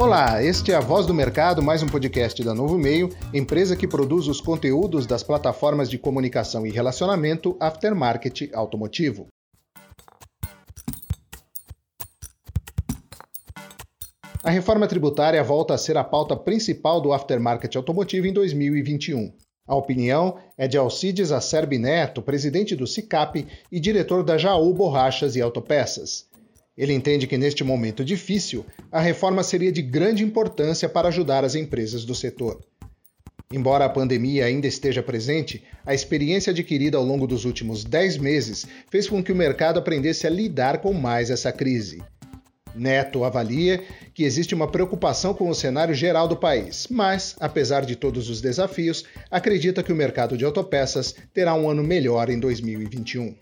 Olá, este é a Voz do Mercado, mais um podcast da Novo Meio, empresa que produz os conteúdos das plataformas de comunicação e relacionamento aftermarket automotivo. A reforma tributária volta a ser a pauta principal do aftermarket automotivo em 2021. A opinião é de Alcides Acerbi Neto, presidente do CICAP e diretor da Jaú Borrachas e Autopeças. Ele entende que neste momento difícil, a reforma seria de grande importância para ajudar as empresas do setor. Embora a pandemia ainda esteja presente, a experiência adquirida ao longo dos últimos 10 meses fez com que o mercado aprendesse a lidar com mais essa crise. Neto avalia que existe uma preocupação com o cenário geral do país, mas, apesar de todos os desafios, acredita que o mercado de autopeças terá um ano melhor em 2021.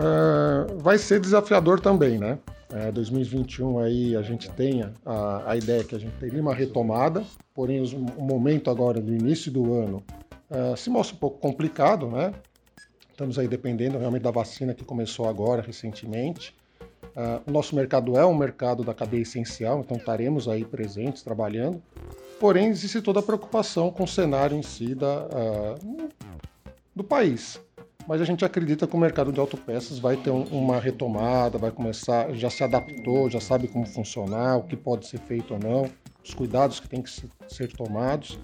Uh, vai ser desafiador também, né? É, 2021 aí a gente tem a, a ideia que a gente teria uma retomada, porém os, o momento agora do início do ano uh, se mostra um pouco complicado, né? Estamos aí dependendo realmente da vacina que começou agora recentemente. Uh, o nosso mercado é um mercado da cadeia essencial, então estaremos aí presentes trabalhando. Porém existe toda a preocupação com o cenário em si da, uh, do país mas a gente acredita que o mercado de autopeças vai ter uma retomada, vai começar, já se adaptou, já sabe como funcionar, o que pode ser feito ou não, os cuidados que tem que ser tomados.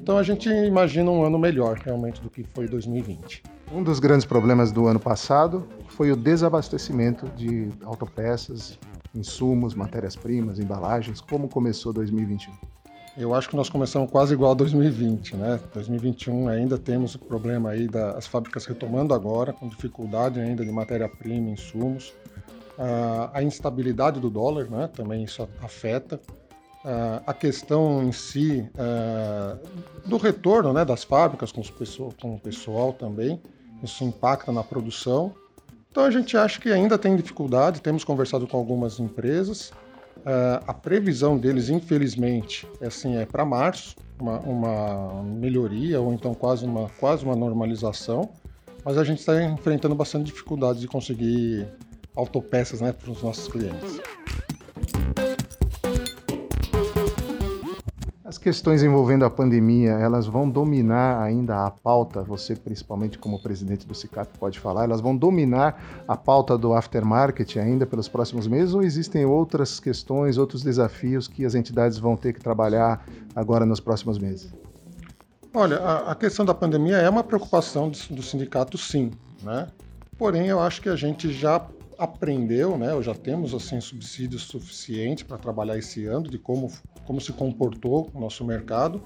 Então a gente imagina um ano melhor realmente do que foi 2020. Um dos grandes problemas do ano passado foi o desabastecimento de autopeças, insumos, matérias-primas, embalagens. Como começou 2021? Eu acho que nós começamos quase igual a 2020, né? 2021 ainda temos o problema aí das fábricas retomando agora, com dificuldade ainda de matéria-prima, insumos. Uh, a instabilidade do dólar, né? Também isso afeta. Uh, a questão em si uh, do retorno né, das fábricas com, pessoal, com o pessoal também, isso impacta na produção. Então a gente acha que ainda tem dificuldade, temos conversado com algumas empresas, Uh, a previsão deles, infelizmente, é, assim, é para março, uma, uma, melhoria ou então quase uma, quase uma normalização, mas a gente está enfrentando bastante dificuldade de conseguir autopeças né, para os nossos clientes. Questões envolvendo a pandemia, elas vão dominar ainda a pauta, você principalmente como presidente do CICAP pode falar, elas vão dominar a pauta do aftermarket ainda pelos próximos meses ou existem outras questões, outros desafios que as entidades vão ter que trabalhar agora nos próximos meses? Olha, a, a questão da pandemia é uma preocupação do, do sindicato, sim, né? Porém, eu acho que a gente já aprendeu, né, já temos assim subsídios suficientes para trabalhar esse ano de como, como se comportou o nosso mercado.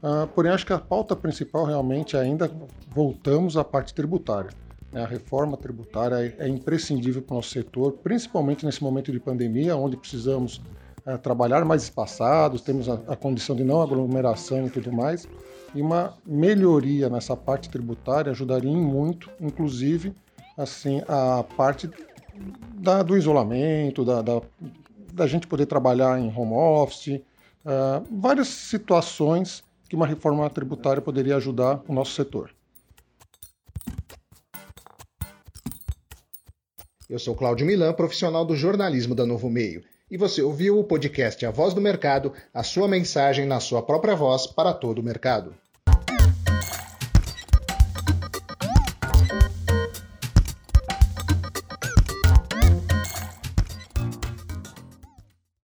Uh, porém, acho que a pauta principal realmente ainda voltamos à parte tributária. Né? A reforma tributária é, é imprescindível para o nosso setor, principalmente nesse momento de pandemia, onde precisamos uh, trabalhar mais espaçados, temos a, a condição de não aglomeração e tudo mais. E uma melhoria nessa parte tributária ajudaria muito, inclusive, assim, a parte da, do isolamento, da, da, da, gente poder trabalhar em home office, uh, várias situações que uma reforma tributária poderia ajudar o nosso setor. Eu sou Cláudio Milan, profissional do jornalismo da Novo Meio, e você ouviu o podcast A Voz do Mercado, a sua mensagem na sua própria voz para todo o mercado.